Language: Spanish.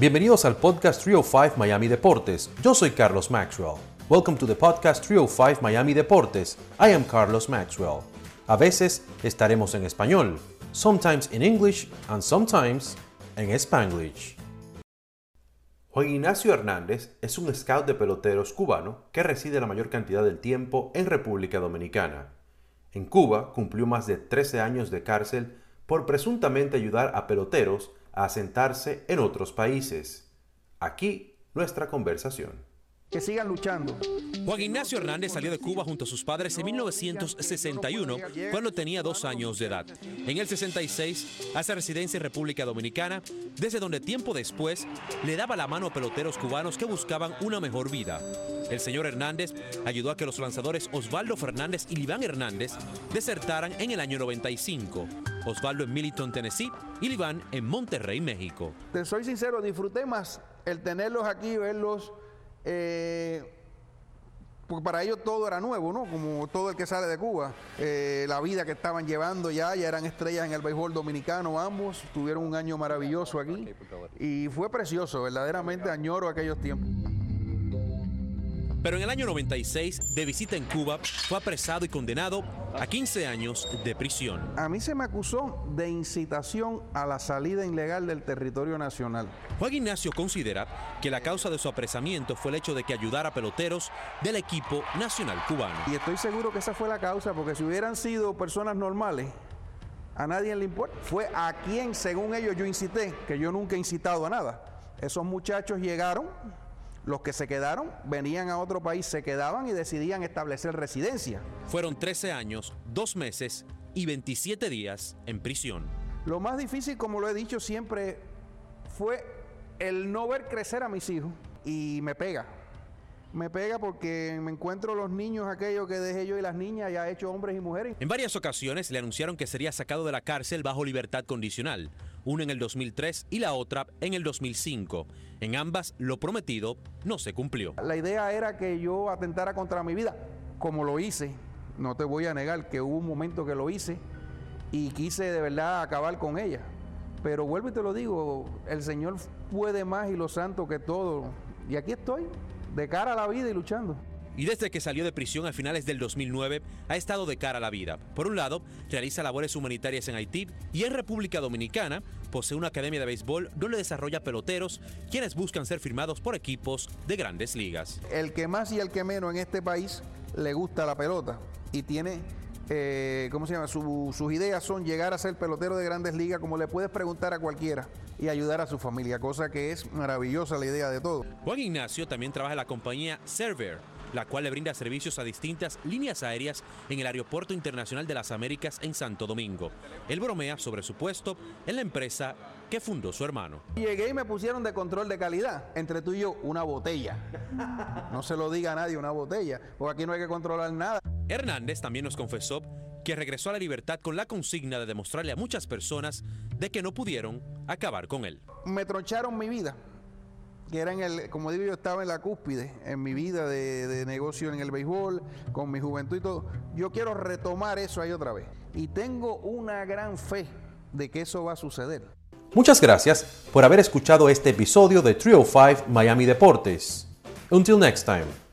Bienvenidos al podcast 305 Miami Deportes. Yo soy Carlos Maxwell. Welcome to the podcast 305 Miami Deportes. I am Carlos Maxwell. A veces estaremos en español, sometimes in English and sometimes en Spanglish. Juan Ignacio Hernández es un scout de peloteros cubano que reside la mayor cantidad del tiempo en República Dominicana. En Cuba cumplió más de 13 años de cárcel por presuntamente ayudar a peloteros asentarse en otros países. Aquí nuestra conversación. Que sigan luchando. Juan Ignacio Hernández salió de Cuba junto a sus padres en 1961, cuando tenía dos años de edad. En el 66 hace residencia en República Dominicana, desde donde tiempo después le daba la mano a peloteros cubanos que buscaban una mejor vida. El señor Hernández ayudó a que los lanzadores Osvaldo Fernández y Liván Hernández desertaran en el año 95. Osvaldo en Millington, Tennessee y Liván en Monterrey, México. Te soy sincero, disfruté más el tenerlos aquí, verlos. Eh, porque para ellos todo era nuevo, ¿no? Como todo el que sale de Cuba. Eh, la vida que estaban llevando ya, ya eran estrellas en el béisbol dominicano ambos. Tuvieron un año maravilloso aquí. Y fue precioso, verdaderamente añoro aquellos tiempos. Pero en el año 96, de visita en Cuba, fue apresado y condenado a 15 años de prisión. A mí se me acusó de incitación a la salida ilegal del territorio nacional. Juan Ignacio considera que la causa de su apresamiento fue el hecho de que ayudara a peloteros del equipo nacional cubano. Y estoy seguro que esa fue la causa, porque si hubieran sido personas normales, a nadie le importa. Fue a quien, según ellos, yo incité, que yo nunca he incitado a nada. Esos muchachos llegaron los que se quedaron venían a otro país, se quedaban y decidían establecer residencia. Fueron 13 años, 2 meses y 27 días en prisión. Lo más difícil, como lo he dicho siempre, fue el no ver crecer a mis hijos y me pega. Me pega porque me encuentro los niños aquellos que dejé yo y las niñas ya hecho hombres y mujeres. En varias ocasiones le anunciaron que sería sacado de la cárcel bajo libertad condicional, una en el 2003 y la otra en el 2005. En ambas, lo prometido no se cumplió. La idea era que yo atentara contra mi vida, como lo hice. No te voy a negar que hubo un momento que lo hice y quise de verdad acabar con ella. Pero vuelvo y te lo digo, el Señor puede más y lo santo que todo. Y aquí estoy, de cara a la vida y luchando y desde que salió de prisión a finales del 2009 ha estado de cara a la vida. Por un lado, realiza labores humanitarias en Haití y en República Dominicana posee una academia de béisbol donde desarrolla peloteros quienes buscan ser firmados por equipos de grandes ligas. El que más y el que menos en este país le gusta la pelota y tiene eh, ¿cómo se llama? sus ideas son llegar a ser pelotero de grandes ligas, como le puedes preguntar a cualquiera, y ayudar a su familia, cosa que es maravillosa la idea de todo. Juan Ignacio también trabaja en la compañía Server, la cual le brinda servicios a distintas líneas aéreas en el Aeropuerto Internacional de las Américas en Santo Domingo. Él bromea sobre su puesto en la empresa que fundó su hermano. Llegué y me pusieron de control de calidad. Entre tú y yo, una botella. No se lo diga a nadie, una botella. Porque aquí no hay que controlar nada. Hernández también nos confesó que regresó a la libertad con la consigna de demostrarle a muchas personas de que no pudieron acabar con él. Me troncharon mi vida que era en el, como digo yo, estaba en la cúspide en mi vida de, negocio en el béisbol, con mi juventud y todo. Yo quiero retomar eso ahí otra vez. Y tengo una gran fe de que eso va a suceder. Muchas gracias por haber escuchado este episodio de 305 Miami Deportes. Until next time.